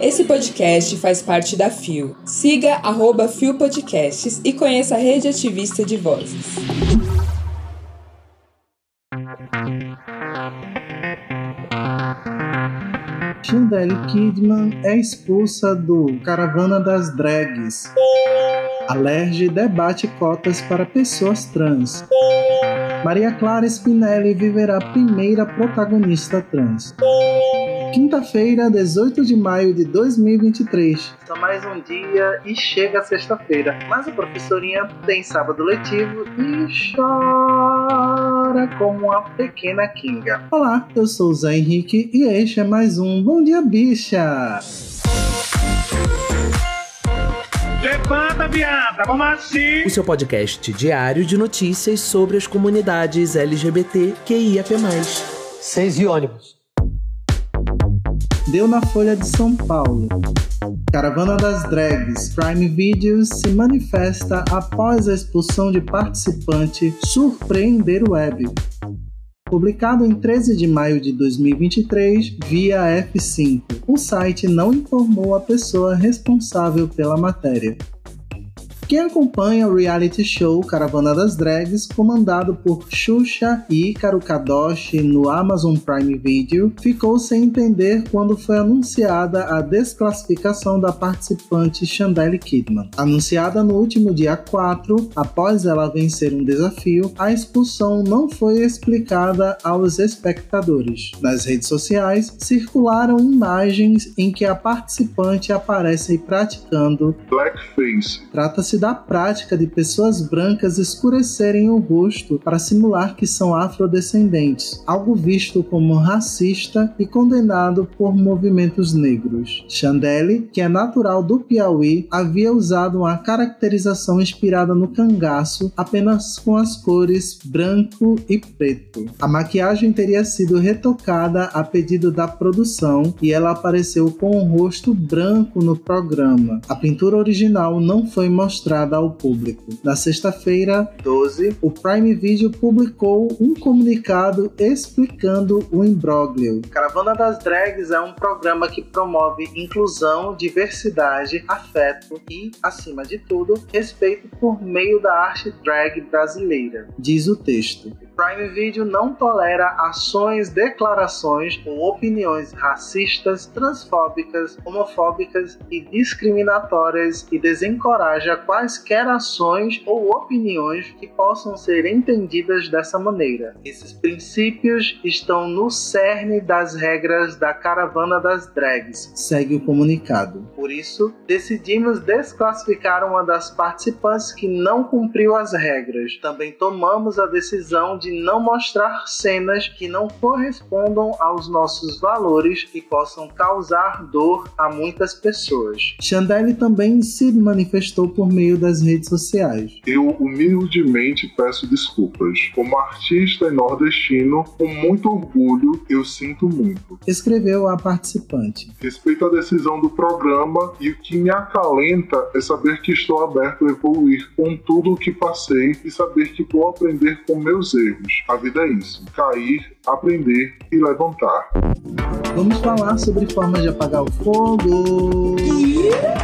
Esse podcast faz parte da FIO. Siga arroba FIO Podcasts e conheça a rede ativista de vozes. Chandelle Kidman é expulsa do Caravana das Drags. Alerge debate cotas para pessoas trans. Maria Clara Spinelli viverá primeira protagonista trans. Quinta-feira, 18 de maio de 2023. Só mais um dia e chega a sexta-feira. Mas a professorinha tem sábado letivo e chora como uma pequena Kinga. Olá, eu sou o Zé Henrique e este é mais um Bom Dia Bicha. Levanta, viada, vamos assim! O seu podcast diário de notícias sobre as comunidades LGBT QIAP+. Seis e ônibus. Deu na Folha de São Paulo. Caravana das Drags Prime Videos se manifesta após a expulsão de participante surpreender o web. Publicado em 13 de maio de 2023 via F5, o site não informou a pessoa responsável pela matéria. Quem acompanha o reality show Caravana das Drags, comandado por Xuxa e Ícaro Kadoshi no Amazon Prime Video, ficou sem entender quando foi anunciada a desclassificação da participante Chandelle Kidman. Anunciada no último dia 4, após ela vencer um desafio, a expulsão não foi explicada aos espectadores. Nas redes sociais, circularam imagens em que a participante aparece praticando blackface. Trata-se da prática de pessoas brancas escurecerem o rosto para simular que são afrodescendentes, algo visto como racista e condenado por movimentos negros. Chandelle, que é natural do Piauí, havia usado uma caracterização inspirada no cangaço apenas com as cores branco e preto. A maquiagem teria sido retocada a pedido da produção e ela apareceu com o rosto branco no programa. A pintura original não foi mostrada mostrada ao público. Na sexta-feira, 12, o Prime Video publicou um comunicado explicando o imbróglio. Caravana das Drags é um programa que promove inclusão, diversidade, afeto e, acima de tudo, respeito por meio da arte drag brasileira, diz o texto. Prime Video não tolera ações, declarações ou opiniões racistas, transfóbicas, homofóbicas e discriminatórias e desencoraja quaisquer ações ou opiniões que possam ser entendidas dessa maneira. Esses princípios estão no cerne das regras da caravana das drags, segue o comunicado. Por isso, decidimos desclassificar uma das participantes que não cumpriu as regras. Também tomamos a decisão de não mostrar cenas que não correspondam aos nossos valores e possam causar dor a muitas pessoas. Chandelle também se manifestou por meio das redes sociais. Eu humildemente peço desculpas. Como artista e nordestino, com muito orgulho, eu sinto muito. Escreveu a participante. Respeito à decisão do programa e o que me acalenta é saber que estou aberto a evoluir com tudo o que passei e saber que vou aprender com meus erros erros. A vida é isso: cair, aprender e levantar. Vamos falar sobre formas de apagar o fogo.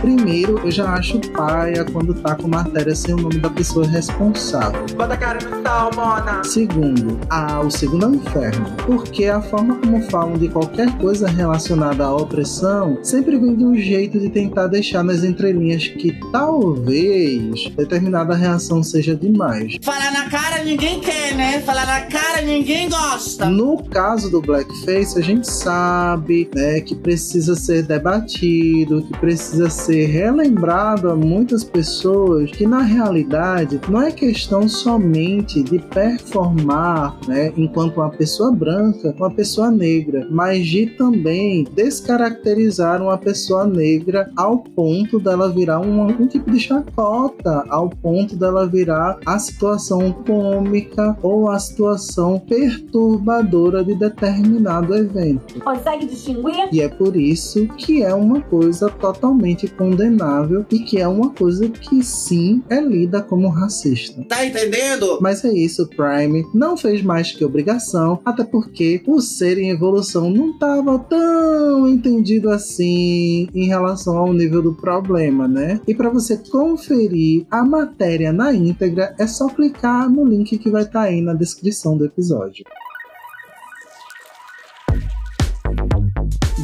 Primeiro, eu já acho paia quando tá com matéria sem o nome da pessoa responsável. Bota a cara no tal, mona. Segundo, ah, o segundo é o inferno. Porque a forma como falam de qualquer coisa relacionada à opressão sempre vem de um jeito de tentar deixar nas entrelinhas que talvez determinada reação seja demais. Falar na cara ninguém quer, né? Falar na cara ninguém gosta. No caso do blackface, a gente sabe, né, que precisa ser debatido, que precisa ser relembrado a muitas pessoas que na realidade não é questão somente de performar, né, enquanto uma pessoa branca, uma pessoa negra, mas de também descaracterizar uma pessoa negra ao ponto dela virar um, um tipo de chacota, ao ponto dela virar a situação cômica ou a situação perturbadora de determinado evento. Consegue distinguir? E é por isso que é uma coisa totalmente condenável e que é uma coisa que sim é lida como racista. Tá entendendo? Mas é isso, Prime não fez mais que obrigação, até porque o ser em evolução não estava tão entendido assim em relação ao nível do problema, né? E para você conferir a matéria na íntegra, é só clicar no link que vai estar tá aí na descrição do episódio.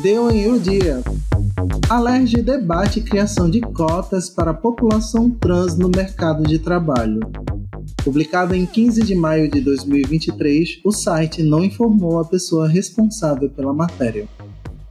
Deu em um dia. Alerge debate criação de cotas para a população trans no mercado de trabalho. Publicado em 15 de maio de 2023, o site não informou a pessoa responsável pela matéria.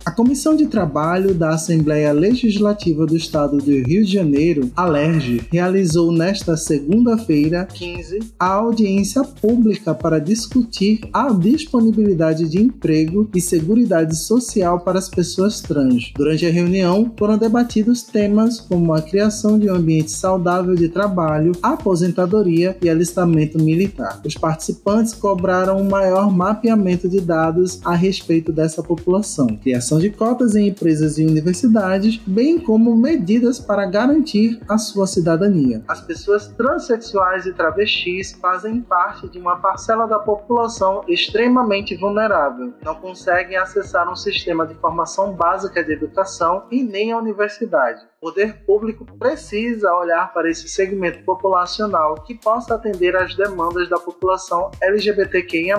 A Comissão de Trabalho da Assembleia Legislativa do Estado do Rio de Janeiro, ALERJ, realizou nesta segunda-feira, 15, a audiência pública para discutir a disponibilidade de emprego e seguridade social para as pessoas trans. Durante a reunião, foram debatidos temas como a criação de um ambiente saudável de trabalho, aposentadoria e alistamento militar. Os participantes cobraram um maior mapeamento de dados a respeito dessa população, criação de cotas em empresas e universidades, bem como medidas para garantir a sua cidadania. As pessoas transexuais e travestis fazem parte de uma parcela da população extremamente vulnerável. Não conseguem acessar um sistema de formação básica de educação e nem a universidade. O poder público precisa olhar para esse segmento populacional que possa atender às demandas da população LGBTQIA+,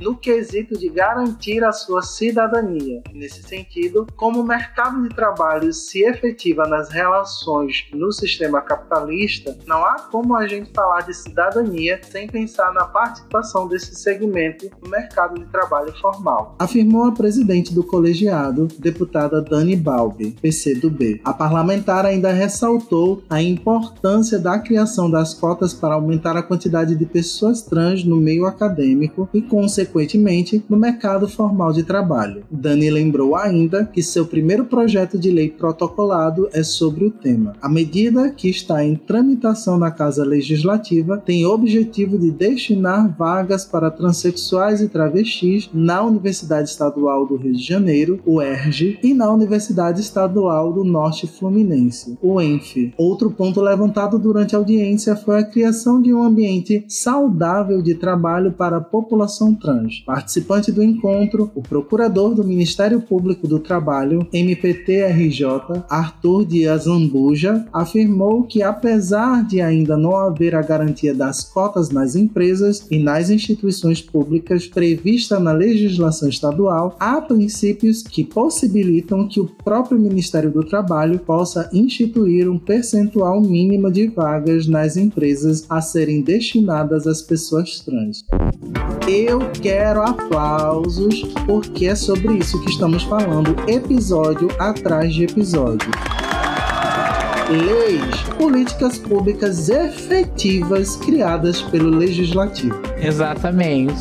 no quesito de garantir a sua cidadania. Nesse sentido, como o mercado de trabalho se efetiva nas relações no sistema capitalista, não há como a gente falar de cidadania sem pensar na participação desse segmento no mercado de trabalho formal. Afirmou a presidente do colegiado, deputada Dani Balbi, PCdoB. A parlamentar ainda ressaltou a importância da criação das cotas para aumentar a quantidade de pessoas trans no meio acadêmico e, consequentemente, no mercado formal de trabalho. Dani lembrou ainda que seu primeiro projeto de lei protocolado é sobre o tema. A medida, que está em tramitação na Casa Legislativa, tem o objetivo de destinar vagas para transexuais e travestis na Universidade Estadual do Rio de Janeiro, o ERJ, e na Universidade Estadual do Norte Fluminense, o ENF. Outro ponto levantado durante a audiência foi a criação de um ambiente saudável de trabalho para a população trans. Participante do encontro, o procurador do Ministério Público Público do Trabalho, MPTRJ, Arthur Dias Lambuja, afirmou que apesar de ainda não haver a garantia das cotas nas empresas e nas instituições públicas prevista na legislação estadual, há princípios que possibilitam que o próprio Ministério do Trabalho possa instituir um percentual mínimo de vagas nas empresas a serem destinadas às pessoas trans. Eu quero aplausos porque é sobre isso que estamos falando falando episódio atrás de episódio. Leis, políticas públicas efetivas criadas pelo legislativo. Exatamente.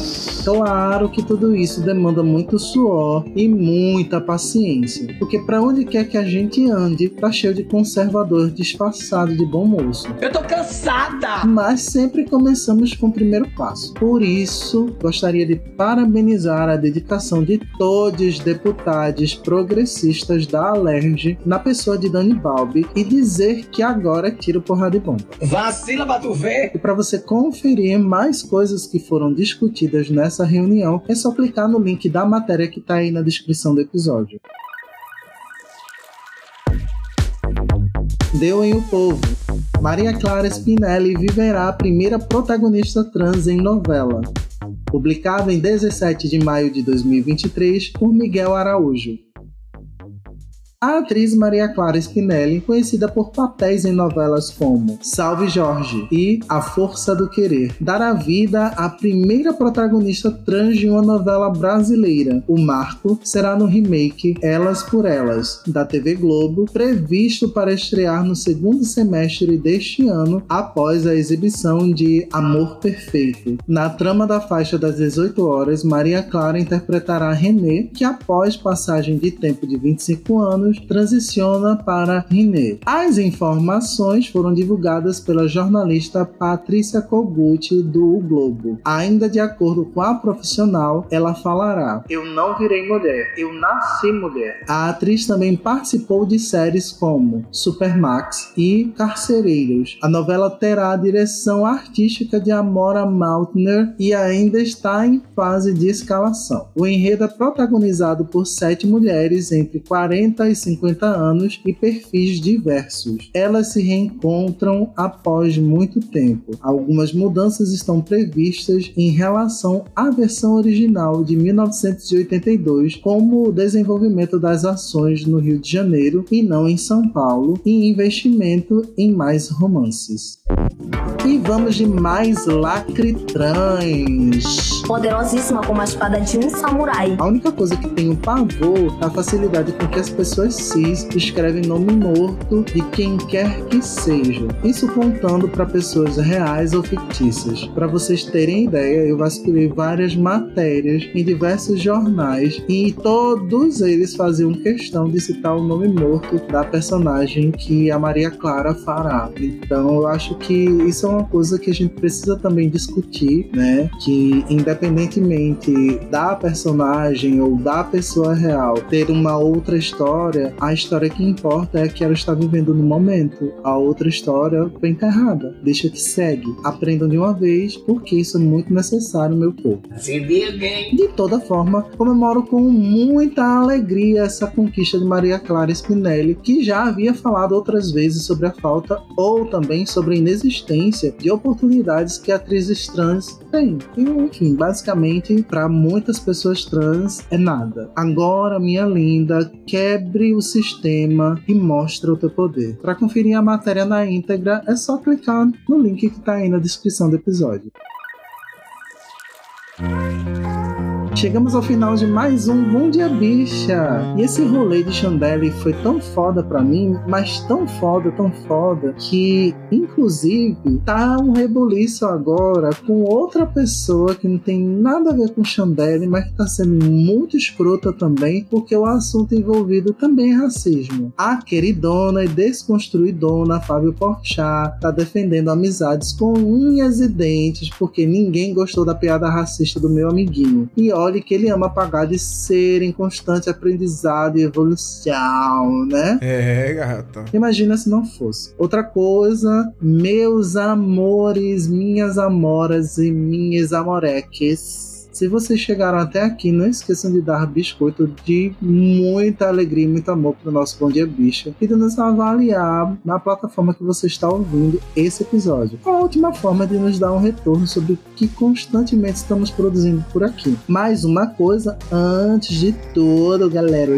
Claro que tudo isso demanda muito suor e muita paciência, porque para onde quer que a gente ande, tá cheio de conservador disfarçado de bom moço. Eu tô cansada! Mas sempre começamos com o primeiro passo. Por isso, gostaria de parabenizar a dedicação de todos os deputados progressistas da Alerj na pessoa de Dani Balbi e dizer que agora tira porrada de bomba. Vacila pra tu ver! E para você conferir mais coisas que foram discutidas nessa essa reunião, é só clicar no link da matéria que está aí na descrição do episódio. Deu em O Povo. Maria Clara Spinelli viverá a primeira protagonista trans em novela. Publicado em 17 de maio de 2023 por Miguel Araújo. A atriz Maria Clara Spinelli, conhecida por papéis em novelas como Salve Jorge e A Força do Querer, dará vida à primeira protagonista trans de uma novela brasileira. O marco será no remake Elas por Elas, da TV Globo, previsto para estrear no segundo semestre deste ano, após a exibição de Amor Perfeito. Na trama da faixa das 18 horas, Maria Clara interpretará René, que após passagem de tempo de 25 anos, anos, transiciona para Rinê. As informações foram divulgadas pela jornalista Patrícia Kogut do o Globo. Ainda de acordo com a profissional, ela falará: Eu não virei mulher, eu nasci mulher. A atriz também participou de séries como Supermax e Carcereiros. A novela terá a direção artística de Amora Maltner e ainda está em fase de escalação. O enredo é protagonizado por sete mulheres entre 40 e 50 anos e perfis diversos. Elas se reencontram após muito tempo. Algumas mudanças estão previstas em relação à versão original de 1982, como o desenvolvimento das ações no Rio de Janeiro e não em São Paulo, e investimento em mais romances. E vamos de mais lacritrães. Poderosíssima como a espada de um samurai. A única coisa que tenho pavor é a facilidade com que as pessoas cis escrevem nome morto de quem quer que seja. Isso contando para pessoas reais ou fictícias. Para vocês terem ideia, eu vasculhei várias matérias em diversos jornais e todos eles faziam questão de citar o nome morto da personagem que a Maria Clara fará. Então eu acho que isso é uma coisa que a gente precisa também discutir, né? Que independentemente da personagem ou da pessoa real ter uma outra história, a história que importa é que ela está vivendo no momento. A outra história foi enterrada. Deixa que segue. Aprendam de uma vez, porque isso é muito necessário, meu povo. De toda forma, comemoro com muita alegria essa conquista de Maria Clara Spinelli, que já havia falado outras vezes sobre a falta ou também sobre a inexistência de oportunidades que atrizes trans têm. Enfim, basicamente, para muitas pessoas trans é nada. Agora, minha linda, quebre o sistema e mostre o teu poder. Para conferir a matéria na íntegra, é só clicar no link que está aí na descrição do episódio. Chegamos ao final de mais um Bom Dia Bicha. E esse rolê de Chandelle foi tão foda pra mim, mas tão foda, tão foda, que inclusive tá um rebuliço agora com outra pessoa que não tem nada a ver com Chandelle, mas que tá sendo muito escrota também, porque o assunto envolvido também é racismo. A queridona e desconstruidona Fábio Porchat tá defendendo amizades com unhas e dentes, porque ninguém gostou da piada racista do meu amiguinho. E olha que ele ama pagar de ser em constante aprendizado e evolução, né? É, gata. Imagina se não fosse. Outra coisa, meus amores, minhas amoras e minhas amoreques. Se vocês chegaram até aqui, não esqueçam de dar biscoito de muita alegria e muito amor para o nosso Bom Dia Bicha e de nos avaliar na plataforma que você está ouvindo esse episódio. A última forma de nos dar um retorno sobre o que constantemente estamos produzindo por aqui. Mais uma coisa, antes de tudo, galera,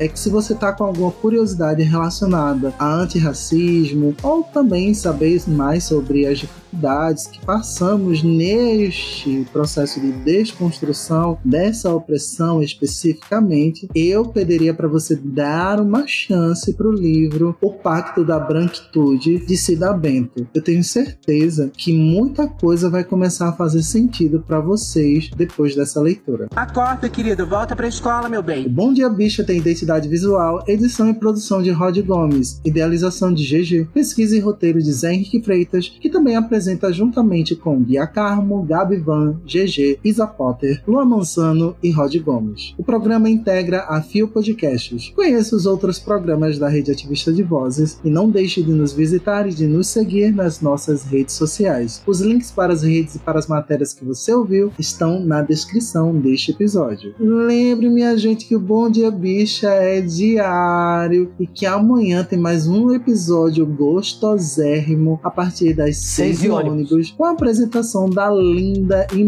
é que se você tá com alguma curiosidade relacionada a antirracismo ou também saber mais sobre as dificuldades que passamos neste processo de desconstrução dessa opressão especificamente, eu pediria para você dar uma chance para o livro O Pacto da Branquitude de Cida Bento. Eu tenho certeza que muita coisa vai começar a fazer sentido para vocês depois dessa leitura. Acorda, querido, volta pra escola, meu bem. O Bom Dia Bicha tem identidade visual, edição e produção de Rod Gomes, idealização de GG, pesquisa e roteiro de Zé Henrique Freitas, que também apresenta juntamente com Bia Carmo, Gabi Van, GG, Isa Potter, Lua Mansano e Rod Gomes. O programa integra a Fio Podcasts. Conheça os outros programas da Rede Ativista de Vozes e não deixe de nos visitar e de nos seguir nas nossas redes sociais. Os links para as redes e para as matérias que você ouviu estão na descrição deste episódio. Lembre, minha gente, que o Bom Dia Bicha é diário e que amanhã tem mais um episódio gostosérrimo a partir das Seis 6 de ônibus. ônibus com a apresentação da linda e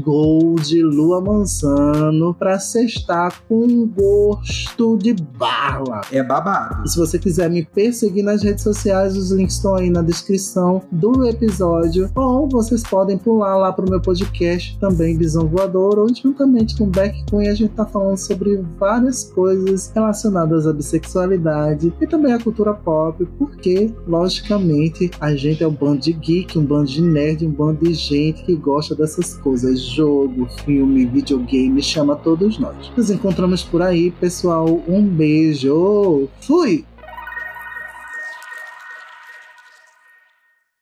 maravigold Lua Mansano para sextar com gosto de bala. É babado. Se você quiser me perseguir nas redes sociais, os links estão aí na descrição do episódio. Ou vocês podem pular lá pro meu podcast também, Visão Voador, onde juntamente com Beck Cunha a gente tá falando sobre várias coisas relacionadas à bissexualidade e também à cultura pop, porque, logicamente, a gente é um bando de geek, um bando de nerd, um bando de gente que gosta dessas coisas jogo, filme, videogame, chama todos nós. Nos encontramos por aí, pessoal. Um beijo. Fui!